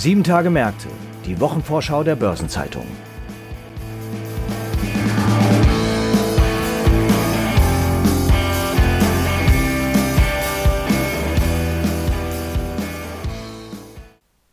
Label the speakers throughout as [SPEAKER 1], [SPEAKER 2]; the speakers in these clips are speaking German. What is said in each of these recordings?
[SPEAKER 1] Sieben Tage Märkte, die Wochenvorschau der Börsenzeitung.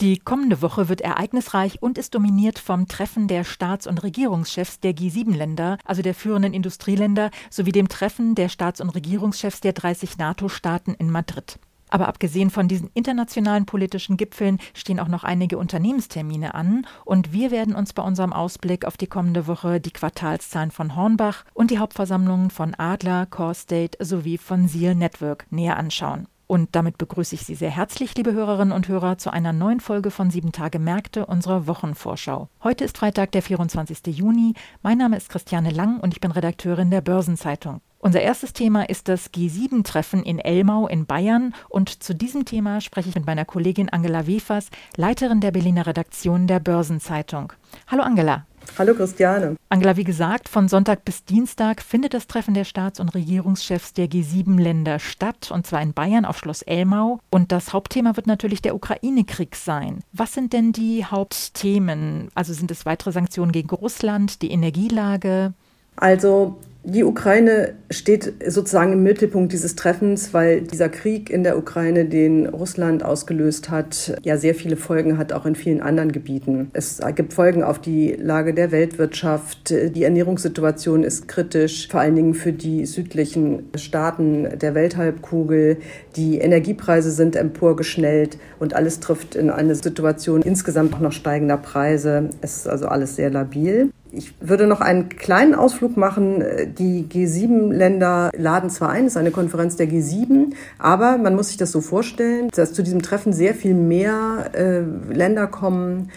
[SPEAKER 2] Die kommende Woche wird ereignisreich und ist dominiert vom Treffen der Staats- und Regierungschefs der G7-Länder, also der führenden Industrieländer, sowie dem Treffen der Staats- und Regierungschefs der 30 NATO-Staaten in Madrid. Aber abgesehen von diesen internationalen politischen Gipfeln stehen auch noch einige Unternehmenstermine an und wir werden uns bei unserem Ausblick auf die kommende Woche die Quartalszahlen von Hornbach und die Hauptversammlungen von Adler, Core State sowie von Seal Network näher anschauen. Und damit begrüße ich Sie sehr herzlich, liebe Hörerinnen und Hörer, zu einer neuen Folge von Sieben Tage Märkte unserer Wochenvorschau. Heute ist Freitag, der 24. Juni. Mein Name ist Christiane Lang und ich bin Redakteurin der Börsenzeitung. Unser erstes Thema ist das G7-Treffen in Elmau in Bayern und zu diesem Thema spreche ich mit meiner Kollegin Angela Wefers, Leiterin der Berliner Redaktion der Börsenzeitung. Hallo Angela.
[SPEAKER 3] Hallo Christiane.
[SPEAKER 2] Angela, wie gesagt, von Sonntag bis Dienstag findet das Treffen der Staats- und Regierungschefs der G7-Länder statt, und zwar in Bayern auf Schloss Elmau. Und das Hauptthema wird natürlich der Ukraine-Krieg sein. Was sind denn die Hauptthemen? Also sind es weitere Sanktionen gegen Russland, die Energielage?
[SPEAKER 3] Also die Ukraine steht sozusagen im Mittelpunkt dieses Treffens, weil dieser Krieg in der Ukraine, den Russland ausgelöst hat, ja sehr viele Folgen hat, auch in vielen anderen Gebieten. Es gibt Folgen auf die Lage der Weltwirtschaft. Die Ernährungssituation ist kritisch, vor allen Dingen für die südlichen Staaten der Welthalbkugel. Die Energiepreise sind emporgeschnellt und alles trifft in eine Situation insgesamt auch noch steigender Preise. Es ist also alles sehr labil. Ich würde noch einen kleinen Ausflug machen. Die G7-Länder laden zwar ein, es ist eine Konferenz der G7, aber man muss sich das so vorstellen, dass zu diesem Treffen sehr viel mehr äh, Länder kommen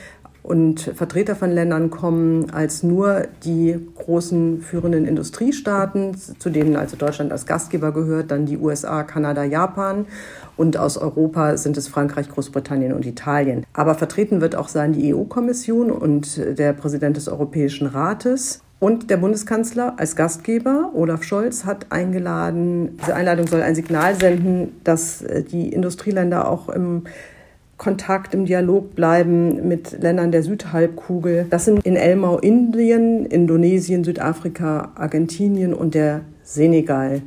[SPEAKER 3] und Vertreter von Ländern kommen als nur die großen führenden Industriestaaten, zu denen also Deutschland als Gastgeber gehört, dann die USA, Kanada, Japan und aus Europa sind es Frankreich, Großbritannien und Italien. Aber vertreten wird auch sein die EU-Kommission und der Präsident des Europäischen Rates. Und der Bundeskanzler als Gastgeber, Olaf Scholz, hat eingeladen, diese Einladung soll ein Signal senden, dass die Industrieländer auch im Kontakt, im Dialog bleiben mit Ländern der Südhalbkugel. Das sind in Elmau Indien, Indonesien, Südafrika, Argentinien und der Senegal.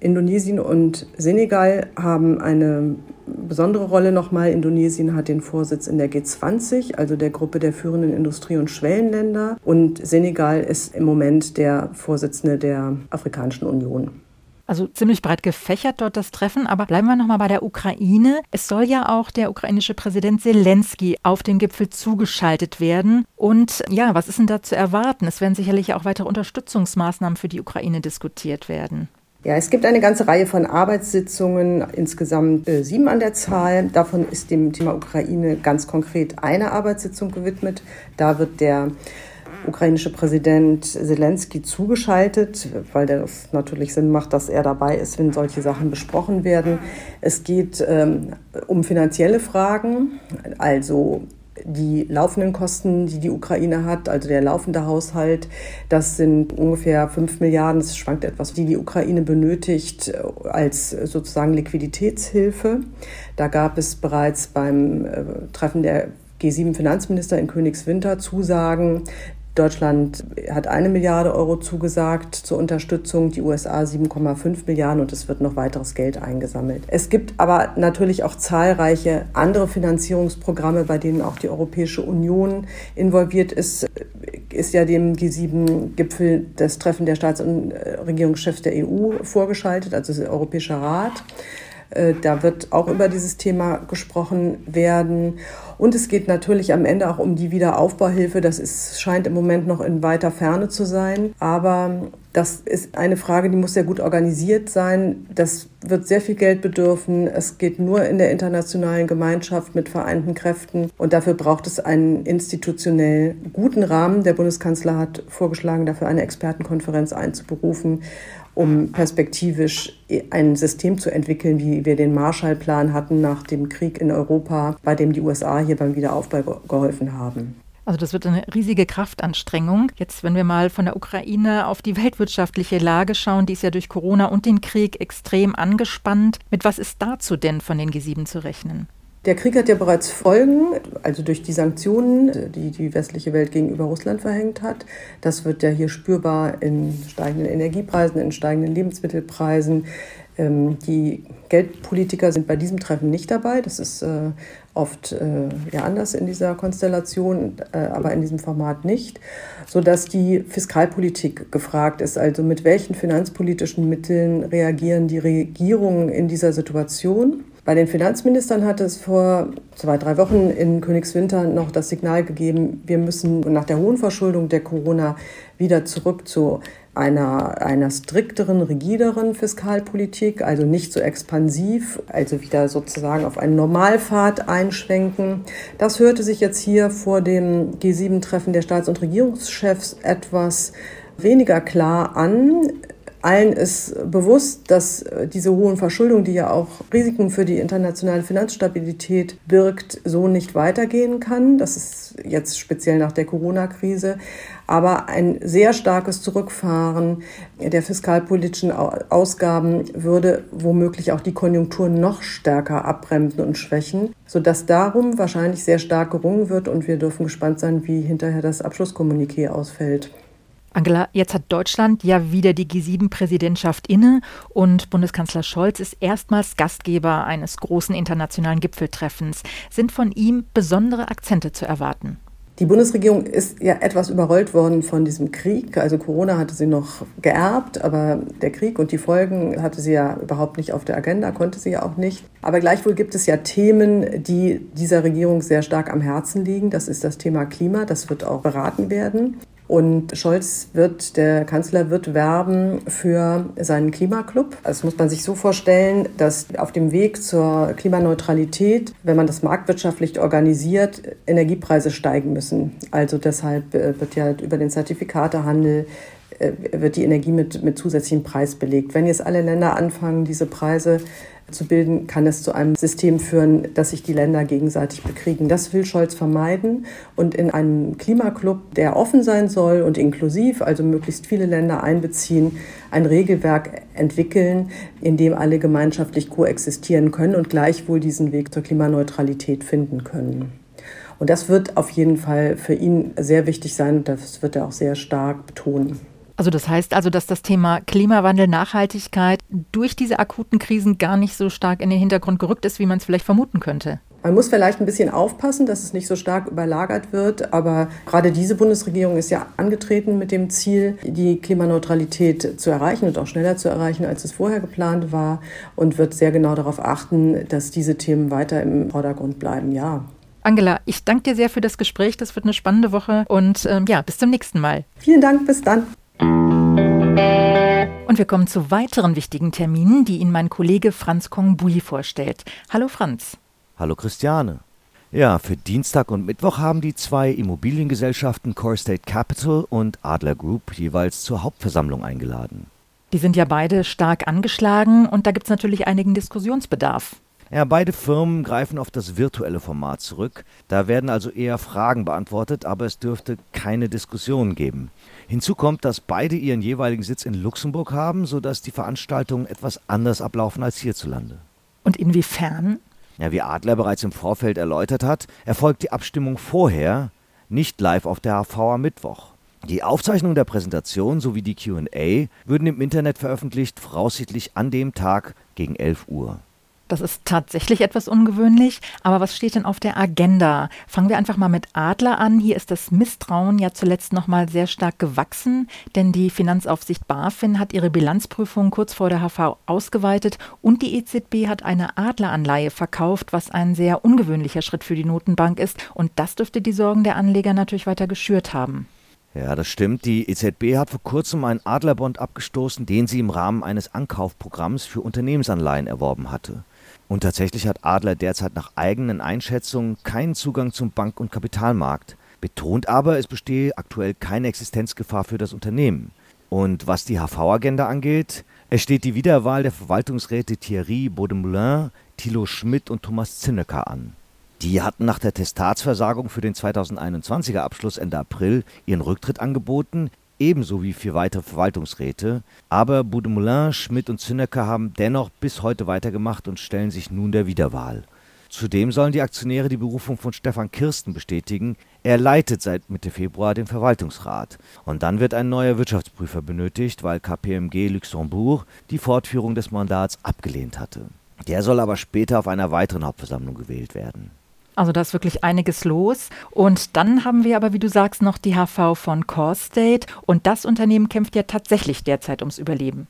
[SPEAKER 3] Indonesien und Senegal haben eine besondere Rolle nochmal. Indonesien hat den Vorsitz in der G20, also der Gruppe der führenden Industrie- und Schwellenländer. Und Senegal ist im Moment der Vorsitzende der Afrikanischen Union.
[SPEAKER 2] Also ziemlich breit gefächert dort das Treffen, aber bleiben wir nochmal bei der Ukraine. Es soll ja auch der ukrainische Präsident Zelensky auf den Gipfel zugeschaltet werden. Und ja, was ist denn da zu erwarten? Es werden sicherlich auch weitere Unterstützungsmaßnahmen für die Ukraine diskutiert werden.
[SPEAKER 3] Ja, es gibt eine ganze Reihe von Arbeitssitzungen, insgesamt äh, sieben an der Zahl. Davon ist dem Thema Ukraine ganz konkret eine Arbeitssitzung gewidmet. Da wird der ukrainische Präsident Zelensky zugeschaltet, weil das natürlich Sinn macht, dass er dabei ist, wenn solche Sachen besprochen werden. Es geht ähm, um finanzielle Fragen, also die laufenden Kosten, die die Ukraine hat, also der laufende Haushalt, das sind ungefähr 5 Milliarden, es schwankt etwas, die die Ukraine benötigt äh, als sozusagen Liquiditätshilfe. Da gab es bereits beim äh, Treffen der G7-Finanzminister in Königswinter Zusagen, Deutschland hat eine Milliarde Euro zugesagt zur Unterstützung, die USA 7,5 Milliarden und es wird noch weiteres Geld eingesammelt. Es gibt aber natürlich auch zahlreiche andere Finanzierungsprogramme, bei denen auch die Europäische Union involviert ist. Ist ja dem G7-Gipfel das Treffen der Staats- und Regierungschefs der EU vorgeschaltet, also der Europäische Rat. Äh, da wird auch über dieses Thema gesprochen werden. Und es geht natürlich am Ende auch um die Wiederaufbauhilfe. Das ist, scheint im Moment noch in weiter Ferne zu sein. Aber das ist eine Frage, die muss sehr gut organisiert sein. Das wird sehr viel Geld bedürfen. Es geht nur in der internationalen Gemeinschaft mit vereinten Kräften. Und dafür braucht es einen institutionell guten Rahmen. Der Bundeskanzler hat vorgeschlagen, dafür eine Expertenkonferenz einzuberufen um perspektivisch ein System zu entwickeln, wie wir den Marshallplan hatten nach dem Krieg in Europa, bei dem die USA hier beim Wiederaufbau geholfen haben.
[SPEAKER 2] Also das wird eine riesige Kraftanstrengung. Jetzt, wenn wir mal von der Ukraine auf die weltwirtschaftliche Lage schauen, die ist ja durch Corona und den Krieg extrem angespannt. Mit was ist dazu denn von den G7 zu rechnen?
[SPEAKER 3] Der Krieg hat ja bereits Folgen, also durch die Sanktionen, die die westliche Welt gegenüber Russland verhängt hat. Das wird ja hier spürbar in steigenden Energiepreisen, in steigenden Lebensmittelpreisen. Ähm, die Geldpolitiker sind bei diesem Treffen nicht dabei. Das ist äh, oft äh, ja anders in dieser Konstellation, äh, aber in diesem Format nicht, sodass die Fiskalpolitik gefragt ist. Also mit welchen finanzpolitischen Mitteln reagieren die Regierungen in dieser Situation? Bei den Finanzministern hat es vor zwei, drei Wochen in Königswinter noch das Signal gegeben, wir müssen nach der hohen Verschuldung der Corona wieder zurück zu einer, einer strikteren, rigideren Fiskalpolitik, also nicht so expansiv, also wieder sozusagen auf einen Normalpfad einschwenken. Das hörte sich jetzt hier vor dem G7-Treffen der Staats- und Regierungschefs etwas weniger klar an. Allen ist bewusst, dass äh, diese hohen Verschuldungen, die ja auch Risiken für die internationale Finanzstabilität birgt, so nicht weitergehen kann. Das ist jetzt speziell nach der Corona-Krise. Aber ein sehr starkes Zurückfahren der fiskalpolitischen Ausgaben würde womöglich auch die Konjunktur noch stärker abbremsen und schwächen, sodass darum wahrscheinlich sehr stark gerungen wird. Und wir dürfen gespannt sein, wie hinterher das Abschlusskommuniqué ausfällt.
[SPEAKER 2] Angela, jetzt hat Deutschland ja wieder die G7-Präsidentschaft inne und Bundeskanzler Scholz ist erstmals Gastgeber eines großen internationalen Gipfeltreffens. Sind von ihm besondere Akzente zu erwarten?
[SPEAKER 3] Die Bundesregierung ist ja etwas überrollt worden von diesem Krieg. Also Corona hatte sie noch geerbt, aber der Krieg und die Folgen hatte sie ja überhaupt nicht auf der Agenda, konnte sie ja auch nicht. Aber gleichwohl gibt es ja Themen, die dieser Regierung sehr stark am Herzen liegen. Das ist das Thema Klima, das wird auch beraten werden. Und Scholz wird, der Kanzler wird werben für seinen Klimaclub. Das muss man sich so vorstellen, dass auf dem Weg zur Klimaneutralität, wenn man das marktwirtschaftlich organisiert, Energiepreise steigen müssen. Also deshalb äh, wird ja über den Zertifikatehandel äh, wird die Energie mit, mit zusätzlichem Preis belegt. Wenn jetzt alle Länder anfangen, diese Preise zu bilden, kann es zu einem System führen, dass sich die Länder gegenseitig bekriegen. Das will Scholz vermeiden. Und in einem Klimaclub, der offen sein soll und inklusiv, also möglichst viele Länder einbeziehen, ein Regelwerk entwickeln, in dem alle gemeinschaftlich koexistieren können und gleichwohl diesen Weg zur Klimaneutralität finden können. Und das wird auf jeden Fall für ihn sehr wichtig sein und das wird er auch sehr stark betonen.
[SPEAKER 2] Also das heißt also, dass das Thema Klimawandel, Nachhaltigkeit durch diese akuten Krisen gar nicht so stark in den Hintergrund gerückt ist, wie man es vielleicht vermuten könnte.
[SPEAKER 3] Man muss vielleicht ein bisschen aufpassen, dass es nicht so stark überlagert wird. Aber gerade diese Bundesregierung ist ja angetreten mit dem Ziel, die Klimaneutralität zu erreichen und auch schneller zu erreichen, als es vorher geplant war. Und wird sehr genau darauf achten, dass diese Themen weiter im Vordergrund bleiben. Ja.
[SPEAKER 2] Angela, ich danke dir sehr für das Gespräch. Das wird eine spannende Woche. Und ähm, ja, bis zum nächsten Mal.
[SPEAKER 3] Vielen Dank. Bis dann.
[SPEAKER 2] Und wir kommen zu weiteren wichtigen Terminen, die Ihnen mein Kollege Franz Kongbui vorstellt. Hallo Franz.
[SPEAKER 1] Hallo Christiane. Ja, für Dienstag und Mittwoch haben die zwei Immobiliengesellschaften Core State Capital und Adler Group jeweils zur Hauptversammlung eingeladen.
[SPEAKER 2] Die sind ja beide stark angeschlagen und da gibt es natürlich einigen Diskussionsbedarf.
[SPEAKER 1] Ja, beide Firmen greifen auf das virtuelle Format zurück. Da werden also eher Fragen beantwortet, aber es dürfte keine Diskussionen geben. Hinzu kommt, dass beide ihren jeweiligen Sitz in Luxemburg haben, sodass die Veranstaltungen etwas anders ablaufen als hierzulande.
[SPEAKER 2] Und inwiefern?
[SPEAKER 1] Ja, wie Adler bereits im Vorfeld erläutert hat, erfolgt die Abstimmung vorher, nicht live auf der HV am Mittwoch. Die Aufzeichnung der Präsentation sowie die QA würden im Internet veröffentlicht, voraussichtlich an dem Tag gegen 11 Uhr.
[SPEAKER 2] Das ist tatsächlich etwas ungewöhnlich. Aber was steht denn auf der Agenda? Fangen wir einfach mal mit Adler an. Hier ist das Misstrauen ja zuletzt noch mal sehr stark gewachsen, denn die Finanzaufsicht BaFin hat ihre Bilanzprüfung kurz vor der HV ausgeweitet und die EZB hat eine Adleranleihe verkauft, was ein sehr ungewöhnlicher Schritt für die Notenbank ist. Und das dürfte die Sorgen der Anleger natürlich weiter geschürt haben.
[SPEAKER 1] Ja, das stimmt. Die EZB hat vor kurzem einen Adlerbond abgestoßen, den sie im Rahmen eines Ankaufprogramms für Unternehmensanleihen erworben hatte. Und tatsächlich hat Adler derzeit nach eigenen Einschätzungen keinen Zugang zum Bank- und Kapitalmarkt, betont aber, es bestehe aktuell keine Existenzgefahr für das Unternehmen. Und was die HV-Agenda angeht, es steht die Wiederwahl der Verwaltungsräte Thierry Baudemoulin, Thilo Schmidt und Thomas Zinnecker an. Die hatten nach der Testatsversagung für den 2021er Abschluss Ende April ihren Rücktritt angeboten, ebenso wie vier weitere Verwaltungsräte. Aber Boudemoulin, Schmidt und Zinnecker haben dennoch bis heute weitergemacht und stellen sich nun der Wiederwahl. Zudem sollen die Aktionäre die Berufung von Stefan Kirsten bestätigen. Er leitet seit Mitte Februar den Verwaltungsrat. Und dann wird ein neuer Wirtschaftsprüfer benötigt, weil KPMG Luxembourg die Fortführung des Mandats abgelehnt hatte. Der soll aber später auf einer weiteren Hauptversammlung gewählt werden.
[SPEAKER 2] Also da ist wirklich einiges los. Und dann haben wir aber, wie du sagst, noch die HV von Core State. Und das Unternehmen kämpft ja tatsächlich derzeit ums Überleben.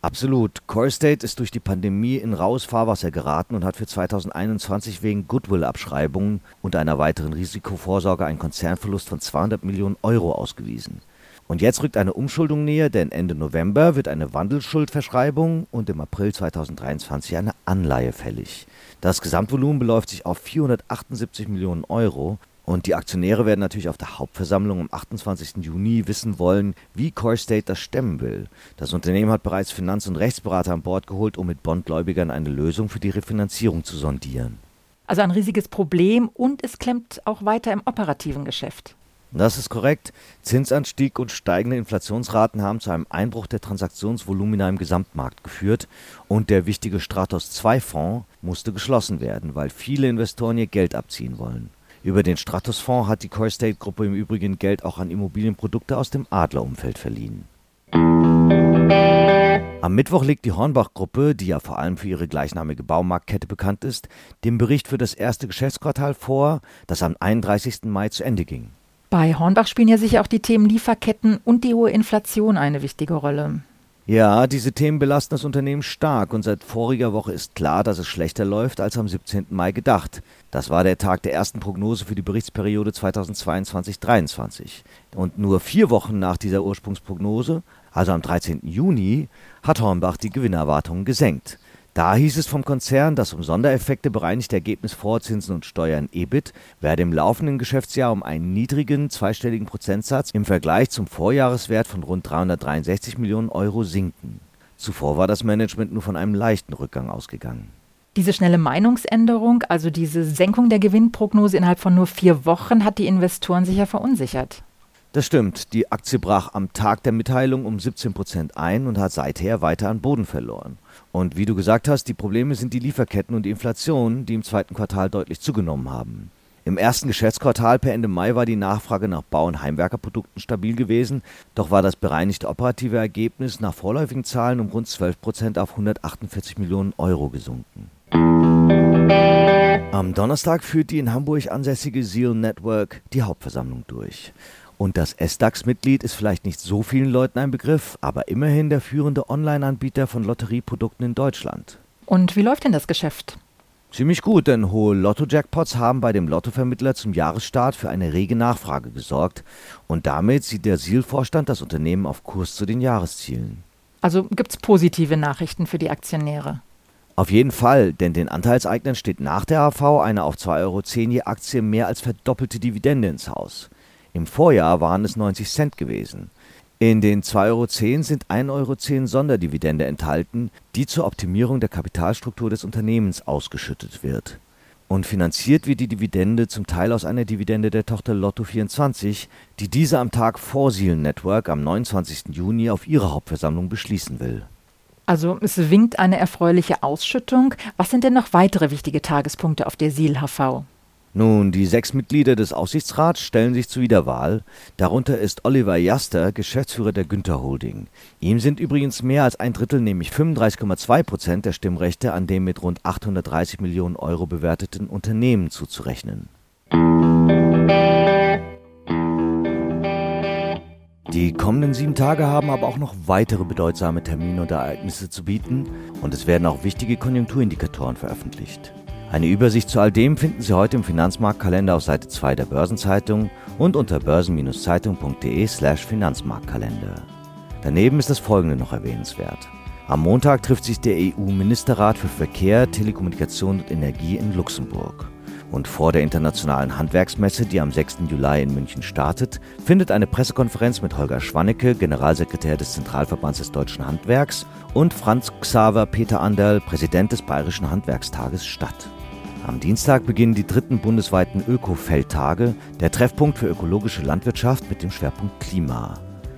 [SPEAKER 1] Absolut. Corestate ist durch die Pandemie in raues Fahrwasser geraten und hat für 2021 wegen Goodwill-Abschreibungen und einer weiteren Risikovorsorge einen Konzernverlust von 200 Millionen Euro ausgewiesen. Und jetzt rückt eine Umschuldung näher, denn Ende November wird eine Wandelschuldverschreibung und im April 2023 eine Anleihe fällig. Das Gesamtvolumen beläuft sich auf 478 Millionen Euro und die Aktionäre werden natürlich auf der Hauptversammlung am 28. Juni wissen wollen, wie CoreState das stemmen will. Das Unternehmen hat bereits Finanz- und Rechtsberater an Bord geholt, um mit Bondgläubigern eine Lösung für die Refinanzierung zu sondieren.
[SPEAKER 2] Also ein riesiges Problem und es klemmt auch weiter im operativen Geschäft.
[SPEAKER 1] Das ist korrekt. Zinsanstieg und steigende Inflationsraten haben zu einem Einbruch der Transaktionsvolumina im Gesamtmarkt geführt und der wichtige Stratos 2 Fonds musste geschlossen werden, weil viele Investoren ihr Geld abziehen wollen. Über den Stratos-Fonds hat die Corestate-Gruppe im Übrigen Geld auch an Immobilienprodukte aus dem Adlerumfeld verliehen. Am Mittwoch legt die Hornbach-Gruppe, die ja vor allem für ihre gleichnamige Baumarktkette bekannt ist, den Bericht für das erste Geschäftsquartal vor, das am 31. Mai zu Ende ging.
[SPEAKER 2] Bei Hornbach spielen ja sicher auch die Themen Lieferketten und die hohe Inflation eine wichtige Rolle.
[SPEAKER 1] Ja, diese Themen belasten das Unternehmen stark und seit voriger Woche ist klar, dass es schlechter läuft als am 17. Mai gedacht. Das war der Tag der ersten Prognose für die Berichtsperiode 2022-23. Und nur vier Wochen nach dieser Ursprungsprognose, also am 13. Juni, hat Hornbach die Gewinnerwartungen gesenkt. Da hieß es vom Konzern, dass um Sondereffekte bereinigte Ergebnis vor Zinsen und Steuern EBIT werde im laufenden Geschäftsjahr um einen niedrigen zweistelligen Prozentsatz im Vergleich zum Vorjahreswert von rund 363 Millionen Euro sinken. Zuvor war das Management nur von einem leichten Rückgang ausgegangen.
[SPEAKER 2] Diese schnelle Meinungsänderung, also diese Senkung der Gewinnprognose innerhalb von nur vier Wochen, hat die Investoren sicher verunsichert.
[SPEAKER 1] Das stimmt. Die Aktie brach am Tag der Mitteilung um 17 Prozent ein und hat seither weiter an Boden verloren. Und wie du gesagt hast, die Probleme sind die Lieferketten und die Inflation, die im zweiten Quartal deutlich zugenommen haben. Im ersten Geschäftsquartal per Ende Mai war die Nachfrage nach Bau- und Heimwerkerprodukten stabil gewesen, doch war das bereinigte operative Ergebnis nach vorläufigen Zahlen um rund 12 Prozent auf 148 Millionen Euro gesunken. Am Donnerstag führt die in Hamburg ansässige Seal Network die Hauptversammlung durch. Und das SDAX-Mitglied ist vielleicht nicht so vielen Leuten ein Begriff, aber immerhin der führende Online-Anbieter von Lotterieprodukten in Deutschland.
[SPEAKER 2] Und wie läuft denn das Geschäft?
[SPEAKER 1] Ziemlich gut, denn hohe Lotto-Jackpots haben bei dem Lottovermittler zum Jahresstart für eine rege Nachfrage gesorgt. Und damit sieht der SIL-Vorstand das Unternehmen auf Kurs zu den Jahreszielen.
[SPEAKER 2] Also gibt es positive Nachrichten für die Aktionäre?
[SPEAKER 1] Auf jeden Fall, denn den Anteilseignern steht nach der AV eine auf 2,10 Euro je Aktie mehr als verdoppelte Dividende ins Haus. Im Vorjahr waren es 90 Cent gewesen. In den 2,10 Euro sind 1,10 Euro Sonderdividende enthalten, die zur Optimierung der Kapitalstruktur des Unternehmens ausgeschüttet wird. Und finanziert wird die Dividende zum Teil aus einer Dividende der Tochter Lotto24, die diese am Tag vor Seal Network am 29. Juni auf ihrer Hauptversammlung beschließen will.
[SPEAKER 2] Also es winkt eine erfreuliche Ausschüttung. Was sind denn noch weitere wichtige Tagespunkte auf der Seal HV?
[SPEAKER 1] Nun, die sechs Mitglieder des Aufsichtsrats stellen sich zur Wiederwahl. Darunter ist Oliver Jaster, Geschäftsführer der Günther Holding. Ihm sind übrigens mehr als ein Drittel, nämlich 35,2 Prozent der Stimmrechte an dem mit rund 830 Millionen Euro bewerteten Unternehmen zuzurechnen. Die kommenden sieben Tage haben aber auch noch weitere bedeutsame Termine und Ereignisse zu bieten und es werden auch wichtige Konjunkturindikatoren veröffentlicht. Eine Übersicht zu all dem finden Sie heute im Finanzmarktkalender auf Seite 2 der Börsenzeitung und unter börsen-zeitung.de/slash Finanzmarktkalender. Daneben ist das folgende noch erwähnenswert. Am Montag trifft sich der EU-Ministerrat für Verkehr, Telekommunikation und Energie in Luxemburg. Und vor der Internationalen Handwerksmesse, die am 6. Juli in München startet, findet eine Pressekonferenz mit Holger Schwannecke, Generalsekretär des Zentralverbands des Deutschen Handwerks, und Franz Xaver Peter Anderl, Präsident des Bayerischen Handwerkstages statt. Am Dienstag beginnen die dritten bundesweiten Öko-Feldtage, der Treffpunkt für ökologische Landwirtschaft mit dem Schwerpunkt Klima.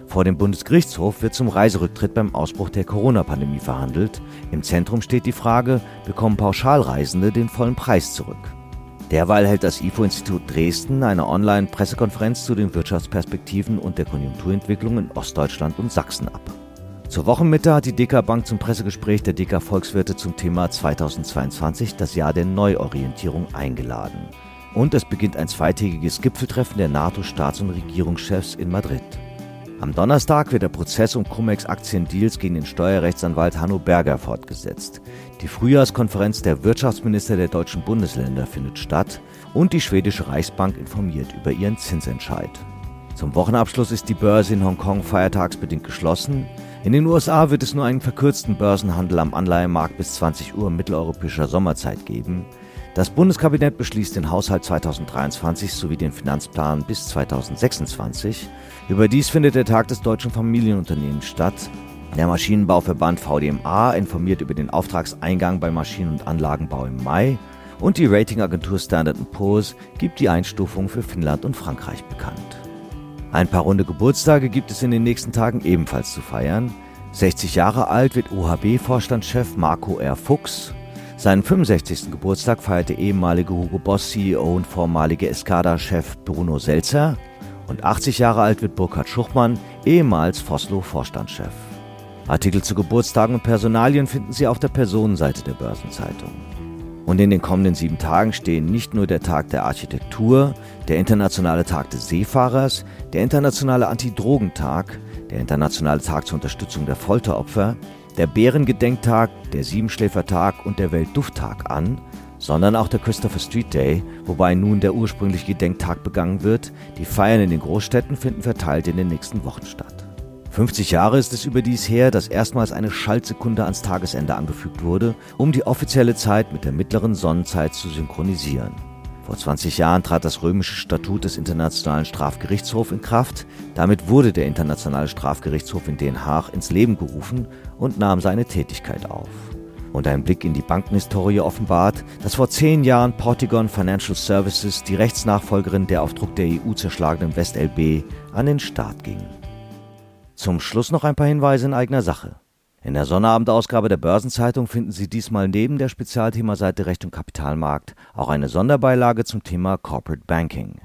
[SPEAKER 1] Vor dem Bundesgerichtshof wird zum Reiserücktritt beim Ausbruch der Corona-Pandemie verhandelt. Im Zentrum steht die Frage, bekommen Pauschalreisende den vollen Preis zurück? Derweil hält das IFO-Institut Dresden eine Online-Pressekonferenz zu den Wirtschaftsperspektiven und der Konjunkturentwicklung in Ostdeutschland und Sachsen ab. Zur Wochenmitte hat die DK Bank zum Pressegespräch der DK Volkswirte zum Thema 2022 das Jahr der Neuorientierung eingeladen. Und es beginnt ein zweitägiges Gipfeltreffen der NATO-Staats- und Regierungschefs in Madrid. Am Donnerstag wird der Prozess um Cum-Ex-Aktiendeals gegen den Steuerrechtsanwalt Hanno Berger fortgesetzt. Die Frühjahrskonferenz der Wirtschaftsminister der deutschen Bundesländer findet statt und die schwedische Reichsbank informiert über ihren Zinsentscheid. Zum Wochenabschluss ist die Börse in Hongkong feiertagsbedingt geschlossen. In den USA wird es nur einen verkürzten Börsenhandel am Anleihemarkt bis 20 Uhr mitteleuropäischer Sommerzeit geben. Das Bundeskabinett beschließt den Haushalt 2023 sowie den Finanzplan bis 2026. Überdies findet der Tag des deutschen Familienunternehmens statt. Der Maschinenbauverband VDMA informiert über den Auftragseingang beim Maschinen- und Anlagenbau im Mai und die Ratingagentur Standard Poor's gibt die Einstufung für Finnland und Frankreich bekannt. Ein paar runde Geburtstage gibt es in den nächsten Tagen ebenfalls zu feiern. 60 Jahre alt wird OHB-Vorstandschef Marco R. Fuchs. Seinen 65. Geburtstag feiert der ehemalige Hugo Boss CEO und vormalige Escada-Chef Bruno Selzer. Und 80 Jahre alt wird Burkhard Schuchmann, ehemals Foslo-Vorstandschef. Artikel zu Geburtstagen und Personalien finden Sie auf der Personenseite der Börsenzeitung. Und in den kommenden sieben Tagen stehen nicht nur der Tag der Architektur, der internationale Tag des Seefahrers, der internationale Anti-Drogen-Tag, der internationale Tag zur Unterstützung der Folteropfer, der Bärengedenktag, der Siebenschläfertag und der Weltdufttag an, sondern auch der Christopher Street Day, wobei nun der ursprüngliche Gedenktag begangen wird. Die Feiern in den Großstädten finden verteilt in den nächsten Wochen statt. 50 Jahre ist es überdies her, dass erstmals eine Schaltsekunde ans Tagesende angefügt wurde, um die offizielle Zeit mit der mittleren Sonnenzeit zu synchronisieren. Vor 20 Jahren trat das römische Statut des Internationalen Strafgerichtshofs in Kraft. Damit wurde der Internationale Strafgerichtshof in Den Haag ins Leben gerufen und nahm seine Tätigkeit auf. Und ein Blick in die Bankenhistorie offenbart, dass vor zehn Jahren Portigon Financial Services, die Rechtsnachfolgerin der auf Druck der EU zerschlagenen WestLB, an den Start ging. Zum Schluss noch ein paar Hinweise in eigener Sache. In der Sonnabendausgabe der Börsenzeitung finden Sie diesmal neben der Spezialthemaseite Recht und Kapitalmarkt auch eine Sonderbeilage zum Thema Corporate Banking.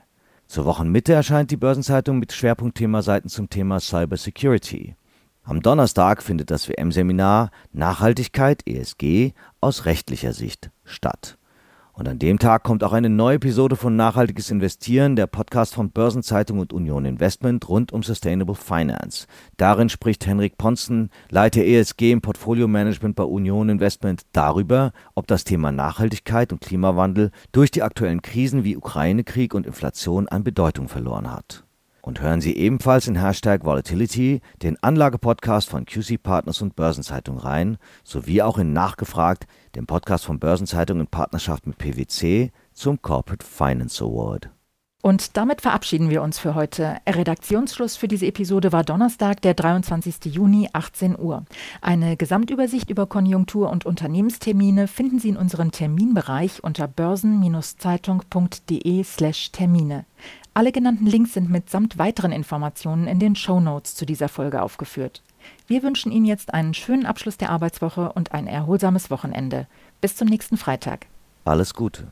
[SPEAKER 1] Zur Wochenmitte erscheint die Börsenzeitung mit Schwerpunktthemaseiten zum Thema Cyber Security. Am Donnerstag findet das WM-Seminar Nachhaltigkeit ESG aus rechtlicher Sicht statt. Und an dem Tag kommt auch eine neue Episode von Nachhaltiges Investieren, der Podcast von Börsenzeitung und Union Investment rund um Sustainable Finance. Darin spricht Henrik Ponzen, Leiter ESG im Portfolio Management bei Union Investment, darüber, ob das Thema Nachhaltigkeit und Klimawandel durch die aktuellen Krisen wie Ukraine-Krieg und Inflation an Bedeutung verloren hat. Und hören Sie ebenfalls in Hashtag Volatility den Anlagepodcast von QC Partners und Börsenzeitung rein, sowie auch in Nachgefragt, dem Podcast von Börsenzeitung in Partnerschaft mit PwC zum Corporate Finance Award.
[SPEAKER 2] Und damit verabschieden wir uns für heute. Redaktionsschluss für diese Episode war Donnerstag, der 23. Juni, 18 Uhr. Eine Gesamtübersicht über Konjunktur- und Unternehmenstermine finden Sie in unserem Terminbereich unter börsen-zeitung.de/slash Termine. Alle genannten Links sind mitsamt weiteren Informationen in den Show Notes zu dieser Folge aufgeführt. Wir wünschen Ihnen jetzt einen schönen Abschluss der Arbeitswoche und ein erholsames Wochenende. Bis zum nächsten Freitag.
[SPEAKER 1] Alles Gute.